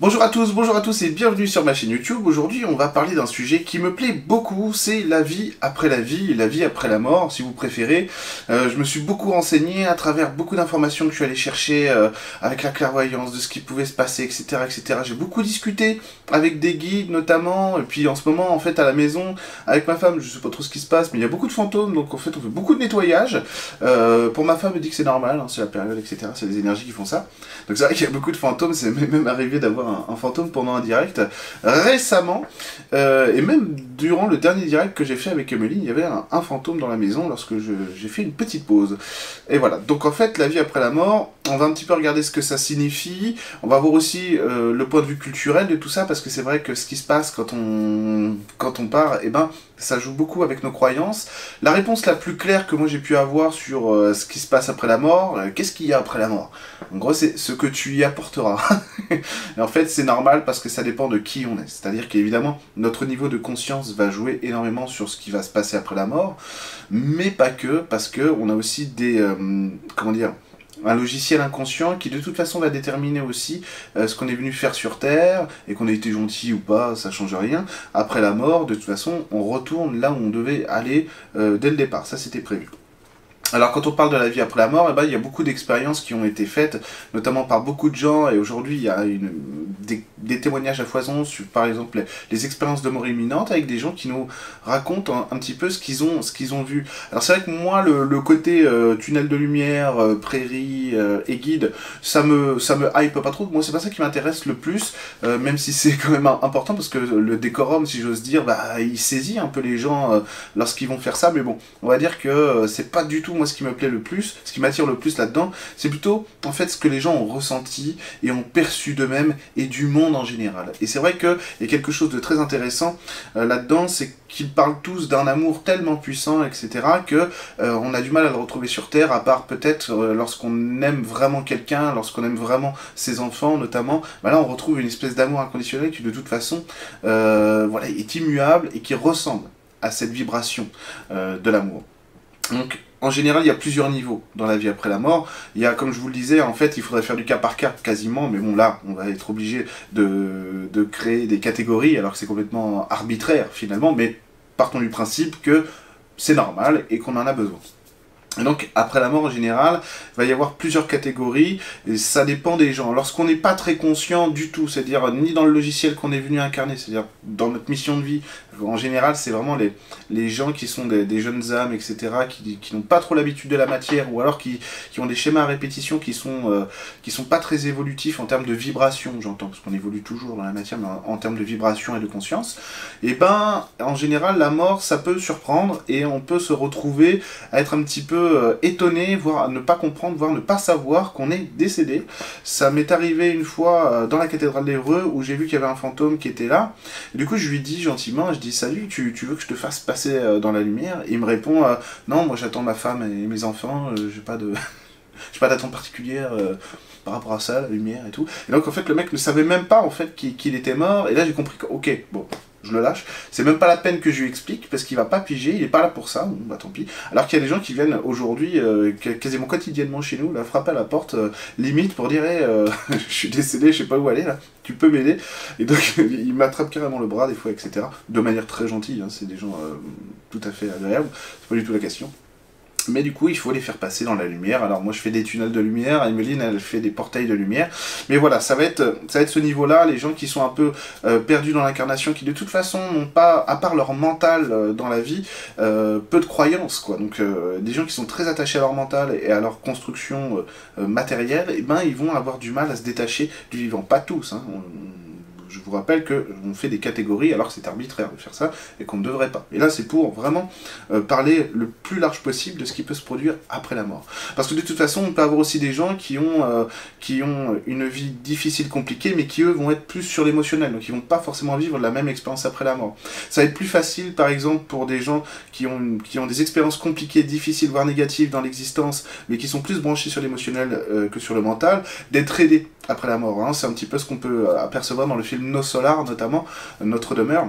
Bonjour à tous, bonjour à tous et bienvenue sur ma chaîne YouTube. Aujourd'hui, on va parler d'un sujet qui me plaît beaucoup, c'est la vie après la vie, la vie après la mort, si vous préférez. Euh, je me suis beaucoup renseigné à travers beaucoup d'informations que je suis allé chercher euh, avec la clairvoyance, de ce qui pouvait se passer, etc. etc. J'ai beaucoup discuté avec des guides notamment, et puis en ce moment, en fait, à la maison, avec ma femme, je sais pas trop ce qui se passe, mais il y a beaucoup de fantômes, donc en fait, on fait beaucoup de nettoyage. Euh, pour ma femme, elle dit que c'est normal, hein, c'est la période, etc. C'est les énergies qui font ça. Donc c'est vrai qu'il y a beaucoup de fantômes, c'est même arrivé d'avoir un, fantôme pendant un direct récemment, euh, et même durant le dernier direct que j'ai fait avec Emily, il y avait un, fantôme dans la maison lorsque j'ai fait une petite pause. Et voilà, donc en fait, la vie après la mort, on va un petit peu regarder ce que ça signifie, on va voir aussi euh, le point de vue culturel de tout ça, parce que c'est vrai que ce qui se passe quand on, quand on part, et eh ben, ça joue beaucoup avec nos croyances. La réponse la plus claire que moi j'ai pu avoir sur euh, ce qui se passe après la mort, qu'est-ce qu'il y a après la mort? En gros, c'est ce que tu y apporteras. et en fait, c'est normal parce que ça dépend de qui on est. C'est-à-dire qu'évidemment, notre niveau de conscience va jouer énormément sur ce qui va se passer après la mort, mais pas que, parce que on a aussi des... Euh, comment dire un logiciel inconscient qui de toute façon va déterminer aussi euh, ce qu'on est venu faire sur Terre, et qu'on a été gentil ou pas, ça change rien. Après la mort, de toute façon, on retourne là où on devait aller euh, dès le départ, ça c'était prévu. Alors quand on parle de la vie après la mort, eh ben, il y a beaucoup d'expériences qui ont été faites, notamment par beaucoup de gens, et aujourd'hui il y a une, des, témoignages à foison sur par exemple les, expériences de mort imminente avec des gens qui nous racontent un, petit peu ce qu'ils ont, ce qu'ils ont vu. Alors c'est vrai que moi le, côté euh, tunnel de lumière, euh, prairie euh, et guide, ça me, ça me hype pas trop, moi c'est pas ça qui m'intéresse le plus, même si c'est quand même important parce que le décorum, si j'ose dire, bah, il saisit un peu les gens lorsqu'ils vont faire ça, mais bon, on va dire que c'est pas du tout moi, ce qui me plaît le plus, ce qui m'attire le plus là-dedans, c'est plutôt, en fait, ce que les gens ont ressenti et ont perçu d'eux-mêmes et du monde en général. Et c'est vrai qu'il y a quelque chose de très intéressant euh, là-dedans, c'est qu'ils parlent tous d'un amour tellement puissant, etc., que euh, on a du mal à le retrouver sur Terre, à part peut-être euh, lorsqu'on aime vraiment quelqu'un, lorsqu'on aime vraiment ses enfants, notamment, bah là, on retrouve une espèce d'amour inconditionnel qui, de toute façon, voilà, est immuable et qui ressemble à cette vibration de l'amour. En général, il y a plusieurs niveaux dans la vie après la mort. Il y a, comme je vous le disais, en fait, il faudrait faire du cas par cas quasiment, mais bon, là, on va être obligé de, de créer des catégories, alors que c'est complètement arbitraire finalement, mais partons du principe que c'est normal et qu'on en a besoin. Donc après la mort en général, il va y avoir plusieurs catégories, et ça dépend des gens. Lorsqu'on n'est pas très conscient du tout, c'est-à-dire ni dans le logiciel qu'on est venu incarner, c'est-à-dire dans notre mission de vie, en général c'est vraiment les, les gens qui sont des, jeunes âmes, etc., qui, qui n'ont pas trop l'habitude de la matière, ou alors qui, qui, ont des schémas à répétition qui sont, euh, qui sont pas très évolutifs en termes de vibration, j'entends, parce qu'on évolue toujours dans la matière, mais en, termes de vibration et de conscience, et ben en général la mort ça peut surprendre, et on peut se retrouver à être un petit peu euh, étonné, voire ne pas comprendre, voire ne pas savoir qu'on est décédé. Ça m'est arrivé une fois euh, dans la cathédrale d'Evreux où j'ai vu qu'il y avait un fantôme qui était là. du coup, je lui dis gentiment, je dis salut, tu, veux que je te fasse passer euh, dans la lumière? Il me répond non, moi j'attends ma femme et mes enfants, j'ai pas de. j'ai pas d'attente particulière par rapport à ça, la lumière et tout. Et donc en fait le mec ne savait même pas en fait qu'il était mort. Et là j'ai compris que ok, bon, je le lâche. C'est même pas la peine que je lui explique parce qu'il va pas piger, il est pas là pour ça, bah tant pis. Alors qu'il y a des gens qui viennent aujourd'hui, euh, quasiment quotidiennement chez nous, là, frapper à la porte, euh, limite pour dire euh, je suis décédé, je sais pas où aller là, tu peux m'aider. Et donc il m'attrape carrément le bras des fois, etc. De manière très gentille, hein, c'est des gens tout à fait agréables, c'est pas du tout la question. Mais du coup, il faut les faire passer dans la lumière. Alors moi, je fais des tunnels de lumière, Emeline, elle fait des portails de lumière. Mais voilà, ça va être, ça va être ce niveau-là, les gens qui sont un peu euh, perdus dans l'incarnation, qui de toute façon n'ont pas, à part leur mental euh, dans la vie, euh, peu de croyances, quoi. Donc des gens qui sont très attachés à leur mental et à leur construction matérielle, eh ben ils vont avoir du mal à se détacher du vivant. Pas tous, hein je vous rappelle qu'on fait des catégories alors que c'est arbitraire de faire ça et qu'on ne devrait pas. Et là, c'est pour vraiment euh, parler le plus large possible de ce qui peut se produire après la mort. Parce que de toute façon, on peut avoir aussi des gens qui ont, euh, qui ont une vie difficile, compliquée, mais qui eux vont être plus sur l'émotionnel, donc ils vont pas forcément vivre la même expérience après la mort. Ça va être plus facile, par exemple, pour des gens qui ont, qui ont des expériences compliquées, difficiles, voire négatives dans l'existence, mais qui sont plus branchés sur l'émotionnel euh, que sur le mental, d'être aidés après la mort. Hein. C'est un petit peu ce qu'on peut apercevoir dans le film Nos Solar, notamment, Notre demeure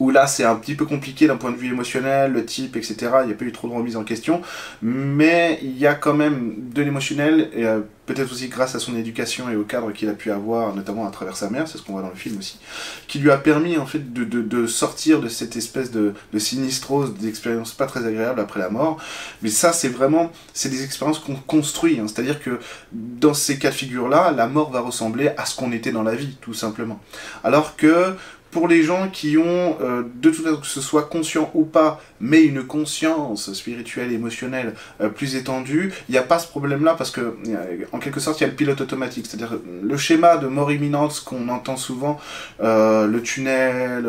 où là c'est un petit peu compliqué d'un point de vue émotionnel, le type, etc. Il n'y a pas eu trop de remise en question, mais il y a quand même de l'émotionnel, et euh, peut-être aussi grâce à son éducation et au cadre qu'il a pu avoir, notamment à travers sa mère, c'est ce qu'on voit dans le film aussi, qui lui a permis en fait de, sortir de cette espèce de, de sinistrose, d'expérience pas très agréable après la mort. Mais ça c'est vraiment, c'est des expériences qu'on construit, hein. c'est-à-dire que dans ces cas de figure-là, la mort va ressembler à ce qu'on était dans la vie, tout simplement. Alors que pour les gens qui ont, euh, de toute façon, que ce soit conscient ou pas, mais une conscience spirituelle, émotionnelle euh, plus étendue, il n'y a pas ce problème-là parce que, en quelque sorte, il y a le pilote automatique. C'est-à-dire le schéma de mort imminente qu'on entend souvent, euh, le tunnel,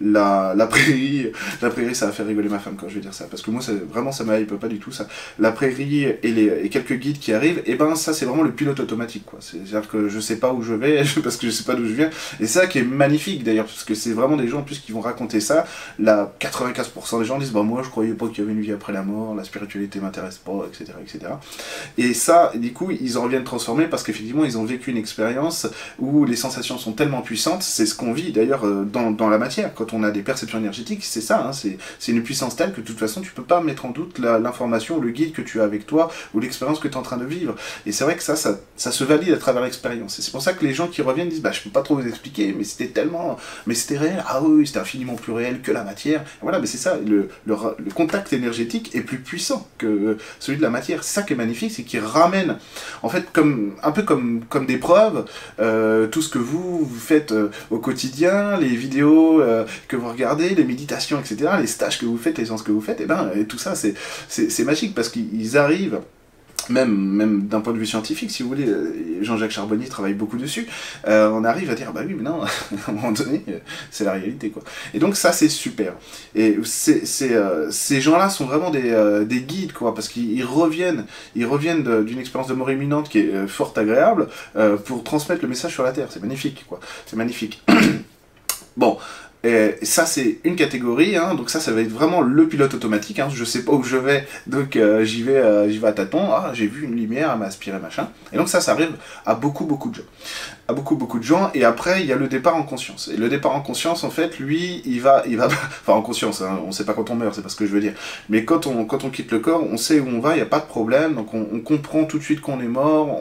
la, la prairie. La prairie, ça va faire rigoler ma femme quand je vais dire ça. Parce que moi, vraiment, ça m'hype pas du tout ça. La prairie et, les, et quelques guides qui arrivent, et eh ben ça, c'est vraiment le pilote automatique. C'est-à-dire que je sais pas où je vais parce que je sais pas d'où je viens. Et ça qui est magnifique d'ailleurs parce que c'est vraiment des gens en plus qui vont raconter ça. Là, 95% des gens disent bah moi je croyais pas qu'il y avait une vie après la mort, la spiritualité m'intéresse pas, etc., etc. Et ça, du coup, ils en reviennent transformés parce qu'effectivement ils ont vécu une expérience où les sensations sont tellement puissantes. C'est ce qu'on vit d'ailleurs euh, dans, dans, la matière. Quand on a des perceptions énergétiques, c'est ça. Hein, c'est une puissance telle que de toute façon tu peux pas mettre en doute l'information, le guide que tu as avec toi ou l'expérience que tu es en train de vivre. Et c'est vrai que ça, ça, ça se valide à travers l'expérience. Et c'est pour ça que les gens qui reviennent disent bah je peux pas trop vous expliquer, mais c'était tellement, mais c'était réel. Ah oui, c'était infiniment plus réel que la matière. Voilà, mais c'est ça, le, le, contact énergétique est plus puissant que celui de la matière. C'est ça qui est magnifique, c'est qu'il ramène, en fait, comme, un peu comme, comme des preuves, euh, tout ce que vous, vous faites euh, au quotidien, les vidéos euh, que vous regardez, les méditations, etc., les stages que vous faites, les séances que vous faites, et ben, et tout ça, c'est magique parce qu'ils arrivent même, même d'un point de vue scientifique, si vous voulez, euh, Jean-Jacques Charbonnier travaille beaucoup dessus, euh, on arrive à dire, bah oui, mais non, à un moment donné, euh, c'est la réalité, quoi. Et donc ça, c'est super. Et c'est, ces gens-là sont vraiment des, des, guides, quoi, parce qu'ils reviennent, ils reviennent d'une expérience de mort imminente qui est fort agréable pour transmettre le message sur la Terre. C'est magnifique, quoi. C'est magnifique. bon, et ça, c'est une catégorie, hein, donc ça, ça va être vraiment le pilote automatique. Hein, je sais pas où je vais, donc euh, j'y vais, euh, j'y vais à tâtons. Ah, j'ai vu une lumière, elle m'a aspiré, machin. Et donc ça, ça arrive à beaucoup, beaucoup de gens beaucoup beaucoup de gens et après il y a le départ en conscience. Et le départ en conscience en fait lui il va il va enfin en conscience hein, on sait pas quand on meurt c'est pas ce que je veux dire. Mais quand on quand on quitte le corps on sait où on va il n'y a pas de problème donc on, comprend tout de suite qu'on est mort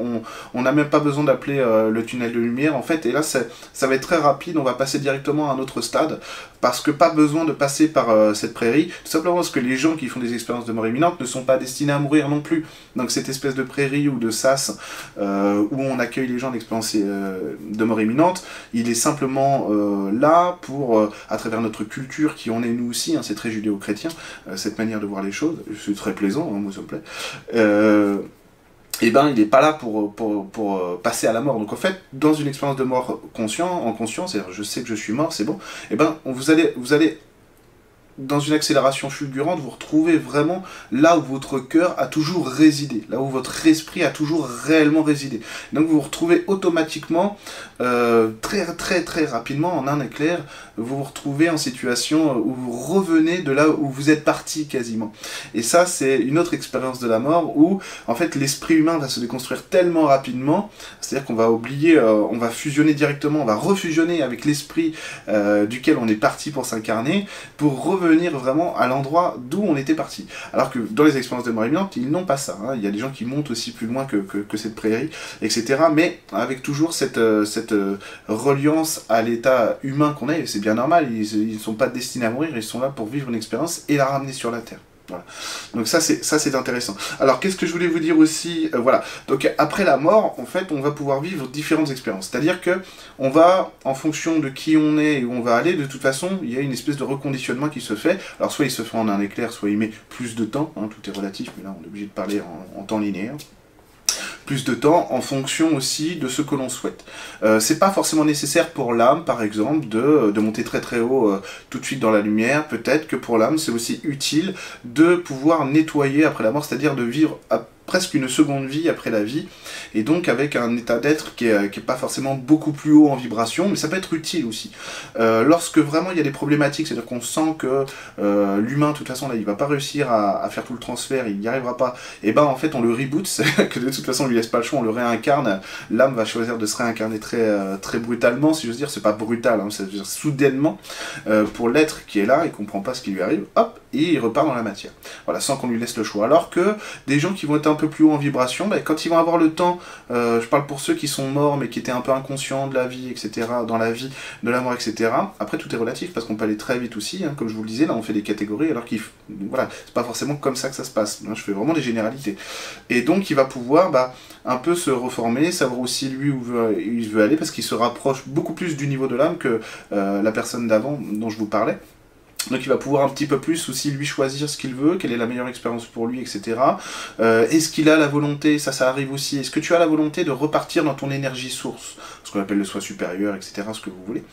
on n'a même pas besoin d'appeler euh, le tunnel de lumière en fait et là ça va être très rapide on va passer directement à un autre stade parce que pas besoin de passer par euh, cette prairie tout simplement parce que les gens qui font des expériences de mort imminente ne sont pas destinés à mourir non plus. Donc cette espèce de prairie ou de sas euh, où on accueille les gens d'expérience de mort imminente, il est simplement euh, là pour, euh, à travers notre culture qui en est nous aussi, hein, c'est très judéo-chrétien, euh, cette manière de voir les choses, c'est très plaisant, hein, moi ça me plaît, et eh ben il n'est pas là pour, pour, passer à la mort. Donc en fait, dans une expérience de mort conscient, en conscience, c'est-à-dire je sais que je suis mort, c'est bon, et eh ben vous allez, vous allez dans une accélération fulgurante, vous retrouvez vraiment là où votre cœur a toujours résidé, là où votre esprit a toujours réellement résidé. Donc vous vous retrouvez automatiquement, euh, très très très rapidement, en un éclair, vous vous retrouvez en situation où vous revenez de là où vous êtes parti quasiment. Et ça, c'est une autre expérience de la mort où, en fait, l'esprit humain va se déconstruire tellement rapidement, c'est-à-dire qu'on va oublier, euh, on va fusionner directement, on va refusionner avec l'esprit euh, duquel on est parti pour s'incarner, pour revenir vraiment à l'endroit d'où on était parti. Alors que dans les expériences de mort imminente, ils n'ont pas ça. Hein. Il y a des gens qui montent aussi plus loin que, cette prairie, etc. Mais avec toujours cette, euh, euh, reliance à l'état humain qu'on est, c'est bien normal, ils ne sont pas destinés à mourir, ils sont là pour vivre une expérience et la ramener sur la Terre. Donc ça c'est ça c'est intéressant. Alors qu'est-ce que je voulais vous dire aussi euh, Voilà. Donc après la mort, en fait, on va pouvoir vivre différentes expériences. C'est-à-dire que on va, en fonction de qui on est et où on va aller, de toute façon, il y a une espèce de reconditionnement qui se fait. Alors soit il se fait en un éclair, soit il met plus de temps. Hein, tout est relatif, mais là on est obligé de parler en temps linéaire plus de temps en fonction aussi de ce que l'on souhaite. Euh, c'est pas forcément nécessaire pour l'âme, par exemple, de, monter très très haut euh, tout de suite dans la lumière. Peut-être que pour l'âme, c'est aussi utile de pouvoir nettoyer après la mort, c'est-à-dire de vivre presque une seconde vie après la vie, et donc avec un état d'être qui est, qui est, pas forcément beaucoup plus haut en vibration, mais ça peut être utile aussi. Euh, lorsque vraiment il y a des problématiques, c'est-à-dire qu'on sent que euh, l'humain, de toute façon, là, il va pas réussir à, faire tout le transfert, il n'y arrivera pas, et ben en fait on le reboot, que de toute façon on lui laisse pas le choix, on le réincarne, l'âme va choisir de se réincarner très, euh, très brutalement, si j'ose dire, c'est pas brutal, hein, c'est soudainement, pour l'être qui est là, il comprend pas ce qui lui arrive, hop, et il repart dans la matière. Voilà, sans qu'on lui laisse le choix. Alors que des gens qui vont être un peu plus haut en vibration, ben, quand ils vont avoir le temps, euh, je parle pour ceux qui sont morts mais qui étaient un peu inconscients de la vie, etc., dans la vie, de la mort, etc. Après, tout est relatif parce qu'on peut aller très vite aussi, hein, comme je vous le disais, là on fait des catégories, alors qu'il voilà, c'est pas forcément comme ça que ça se passe. Je fais vraiment des généralités. Et donc il va pouvoir bah, un peu se reformer, savoir aussi lui où il veut aller, parce qu'il se rapproche beaucoup plus du niveau de l'âme que euh, la personne d'avant dont je vous parlais. Donc il va pouvoir un petit peu plus aussi lui choisir ce qu'il veut, quelle est la meilleure expérience pour lui, etc. Euh, Est-ce qu'il a la volonté, ça ça arrive aussi, est-ce que tu as la volonté de repartir dans ton énergie source, ce qu'on appelle le soi supérieur, etc., ce que vous voulez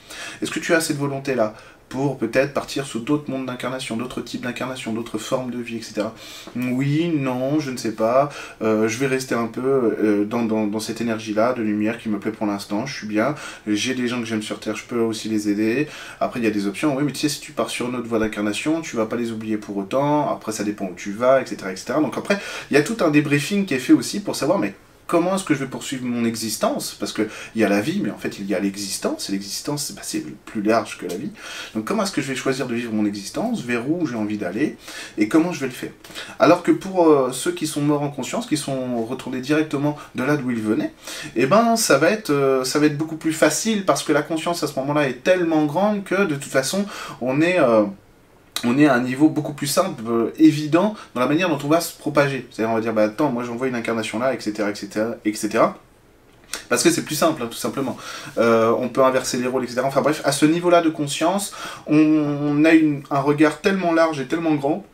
Est-ce que tu as cette volonté-là? Pour peut-être partir sous d'autres mondes d'incarnation, d'autres types d'incarnation, d'autres formes de vie, etc. Oui, non, je ne sais pas. Euh, je vais rester un peu euh, dans, cette énergie-là, de lumière qui me plaît pour l'instant. Je suis bien. J'ai des gens que j'aime sur Terre, je peux aussi les aider. Après, il y a des options. Oui, mais tu sais, si tu pars sur une autre voie d'incarnation, tu vas pas les oublier pour autant. Après, ça dépend où tu vas, etc., etc. Donc après, il y a tout un débriefing qui est fait aussi pour savoir, mais comment est-ce que je vais poursuivre mon existence? Parce qu'il y a la vie, mais en fait il y a l'existence, et l'existence bah, c'est plus large que la vie. Donc comment est-ce que je vais choisir de vivre mon existence? Vers où j'ai envie d'aller? Et comment je vais le faire? Alors que pour euh, ceux qui sont morts en conscience, qui sont retournés directement de là d'où ils venaient, eh ben ça va, être, euh, ça va être beaucoup plus facile, parce que la conscience à ce moment-là est tellement grande que de toute façon on est... Euh, on est à un niveau beaucoup plus simple, euh, évident, dans la manière dont on va se propager. C'est-à-dire, on va dire, bah attends, moi j'envoie une incarnation là, etc., etc., etc. Parce que c'est plus simple, hein, tout simplement. Euh, on peut inverser les rôles, etc. Enfin bref, à ce niveau-là de conscience, on, a un regard tellement large et tellement grand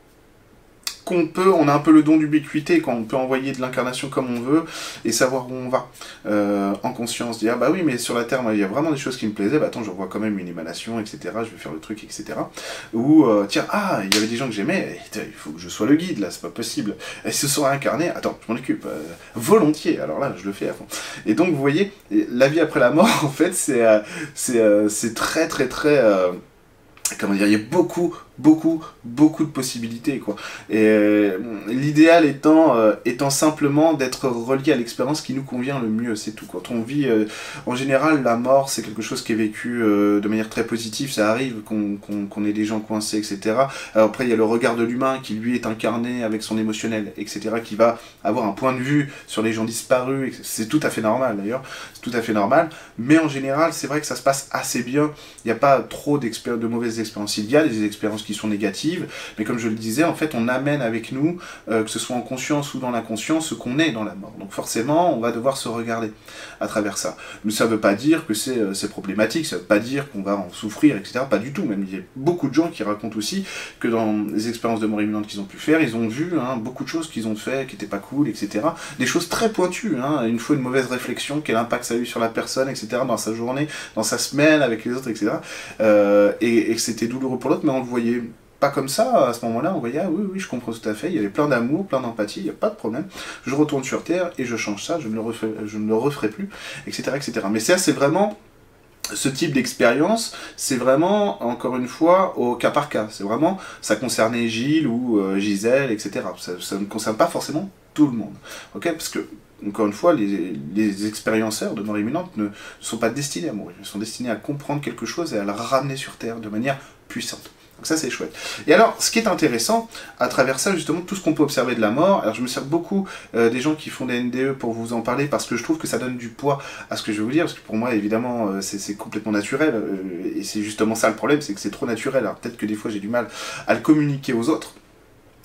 qu'on peut, on a un peu le don d'ubiquité, quand on peut envoyer de l'incarnation comme on veut et savoir où on va euh, en conscience, dire bah oui mais sur la Terre il y a vraiment des choses qui me plaisaient, bah attends j'envoie quand même une émanation, etc. Je vais faire le truc, etc. Ou euh, tiens ah il y avait des gens que j'aimais, il faut que je sois le guide là, c'est pas possible. Et se sont incarnés, attends je m'en occupe euh, volontiers. Alors là je le fais à fond. Et donc vous voyez la vie après la mort en fait c'est c'est très très très comment dire, il y a beaucoup, beaucoup, beaucoup de possibilités, quoi. Et euh, l'idéal étant, euh, étant simplement d'être relié à l'expérience qui nous convient le mieux, c'est tout. Quand on vit, euh, en général, la mort, c'est quelque chose qui est vécu de manière très positive, ça arrive qu'on qu ait des gens coincés, etc. Après, il y a le regard de l'humain qui, lui, est incarné avec son émotionnel, etc., qui va avoir un point de vue sur les gens disparus, c'est tout à fait normal, d'ailleurs, c'est tout à fait normal, mais en général, c'est vrai que ça se passe assez bien, il n'y a pas trop de mauvaises expériences, il y a des expériences qui sont négatives, mais comme je le disais, en fait, on amène avec nous, euh, que ce soit en conscience ou dans l'inconscient, ce qu'on est dans la mort. Donc forcément, on va devoir se regarder à travers ça. Mais ça ne veut pas dire que c'est euh, problématique, ça ne veut pas dire qu'on va en souffrir, etc. Pas du tout, même il y a beaucoup de gens qui racontent aussi que dans les expériences de mort imminente qu'ils ont pu faire, ils ont vu hein, beaucoup de choses qu'ils ont fait qui n'étaient pas cool, etc. Des choses très pointues, hein, une fois une mauvaise réflexion, quel impact ça a eu sur la personne, etc., dans sa journée, dans sa semaine, avec les autres, etc. Euh, et, et que c'était douloureux pour l'autre, mais on le voyait pas comme ça, à ce moment-là, on voyait, ah oui, oui, je comprends tout à fait, il y avait plein d'amour, plein d'empathie, il n'y a pas de problème, je retourne sur Terre et je change ça, je ne le referai, je ne le referai plus, etc., etc. Mais ça, c'est vraiment ce type d'expérience, c'est vraiment, encore une fois, au cas par cas. C'est vraiment, ça concernait Gilles ou euh, Gisèle, etc. Ça, ça, ne concerne pas forcément tout le monde. Ok? Parce que, encore une fois, les, les expérienceurs de mort imminente ne sont pas destinés à mourir. Ils sont destinés à comprendre quelque chose et à le ramener sur Terre de manière puissante. Donc ça c'est chouette. Et alors, ce qui est intéressant, à travers ça, justement, tout ce qu'on peut observer de la mort, alors je me sers beaucoup euh, des gens qui font des NDE pour vous en parler, parce que je trouve que ça donne du poids à ce que je vais vous dire, parce que pour moi, évidemment, euh, c'est complètement naturel, euh, et c'est justement ça le problème, c'est que c'est trop naturel. Alors peut-être que des fois j'ai du mal à le communiquer aux autres,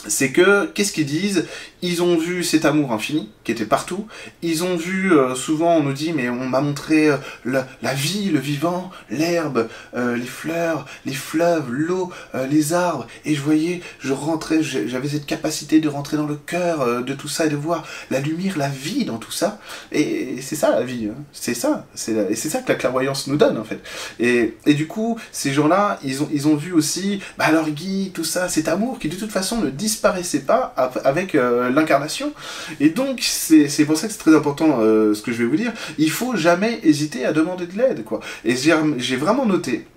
c'est que, qu'est-ce qu'ils disent? Ils ont vu cet amour infini, qui était partout, ils ont vu, euh, souvent on nous dit, mais on m'a montré euh, la, vie, le vivant, l'herbe, euh, les fleurs, les fleuves, l'eau, les arbres, et je voyais, je rentrais, j'avais cette capacité de rentrer dans le cœur de tout ça, et de voir la lumière, la vie dans tout ça, et, c'est ça la vie, hein. c'est ça, et c'est ça que la clairvoyance nous donne en fait. Et, du coup, ces gens-là, ils ont, ils ont vu aussi, bah leur Guy, tout ça, cet amour qui de toute façon ne disparaissait pas avec l'incarnation. Et donc, c'est pour ça que c'est très important ce que je vais vous dire. Il faut jamais hésiter à demander de l'aide, quoi. Et j'ai vraiment noté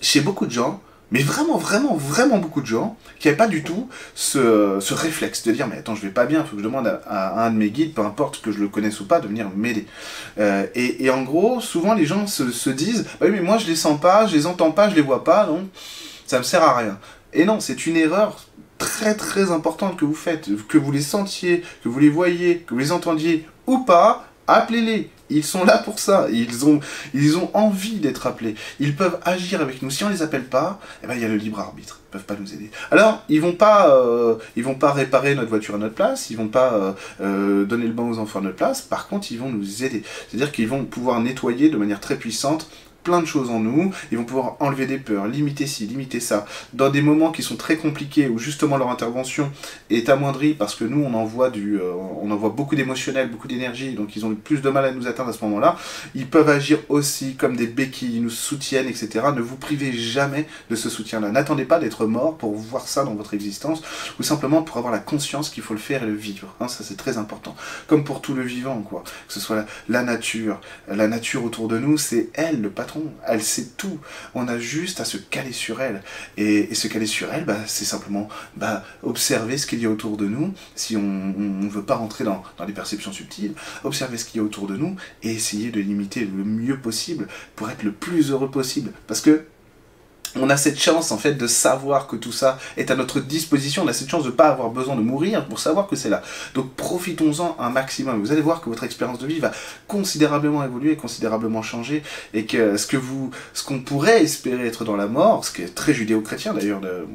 chez beaucoup de gens mais vraiment, vraiment, vraiment beaucoup de gens qui n'avaient pas du tout ce, réflexe de dire mais attends, je vais pas bien, il faut que je demande à, un de mes guides, peu importe que je le connaisse ou pas, de venir m'aider. Euh, et, en gros, souvent les gens se, se disent bah oui, mais moi je les sens pas, je les entends pas, je les vois pas, donc ça me sert à rien. Et non, c'est une erreur très très importante que vous faites, que vous les sentiez, que vous les voyez, que vous les entendiez ou pas, appelez-les, ils sont là pour ça. Ils ont, ils ont envie d'être appelés. Ils peuvent agir avec nous. Si on les appelle pas, eh ben, il y a le libre arbitre. Ils peuvent pas nous aider. Alors, ils vont pas, euh, ils vont pas réparer notre voiture à notre place. Ils vont pas euh, euh, donner le bain aux enfants à notre place. Par contre, ils vont nous aider. C'est-à-dire qu'ils vont pouvoir nettoyer de manière très puissante plein de choses en nous, ils vont pouvoir enlever des peurs, limiter ci, limiter ça, dans des moments qui sont très compliqués, où justement leur intervention est amoindrie, parce que nous on envoie, du, euh, on envoie beaucoup d'émotionnel, beaucoup d'énergie, donc ils ont plus de mal à nous atteindre à ce moment-là, ils peuvent agir aussi comme des béquilles, ils nous soutiennent, etc. Ne vous privez jamais de ce soutien-là. N'attendez pas d'être mort pour voir ça dans votre existence, ou simplement pour avoir la conscience qu'il faut le faire et le vivre. Hein, ça c'est très important. Comme pour tout le vivant, quoi. Que ce soit la nature, la nature autour de nous, c'est elle le patron elle sait tout. On a juste à se caler sur elle. Et, se caler sur elle, bah, c'est simplement bah, observer ce qu'il y a autour de nous, si on ne veut pas rentrer dans, dans les perceptions subtiles, observer ce qu'il y a autour de nous et essayer de limiter le mieux possible pour être le plus heureux possible. Parce que on a cette chance en fait de savoir que tout ça est à notre disposition, on a cette chance de ne pas avoir besoin de mourir pour savoir que c'est là. Donc profitons-en un maximum. Vous allez voir que votre expérience de vie va considérablement évoluer, considérablement changer, et que ce que vous, ce qu'on pourrait espérer être dans la mort, ce qui est très judéo-chrétien d'ailleurs de,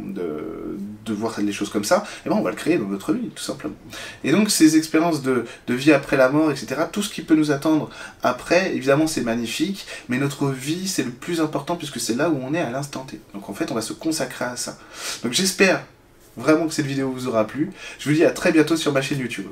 de, voir les choses comme ça, et eh ben on va le créer dans notre vie tout simplement. Et donc ces expériences de, de vie après la mort, etc., tout ce qui peut nous attendre après, évidemment c'est magnifique, mais notre vie c'est le plus important puisque c'est là où on est à l'instant donc en fait, on va se consacrer à ça. Donc j'espère vraiment que cette vidéo vous aura plu. Je vous dis à très bientôt sur ma chaîne YouTube.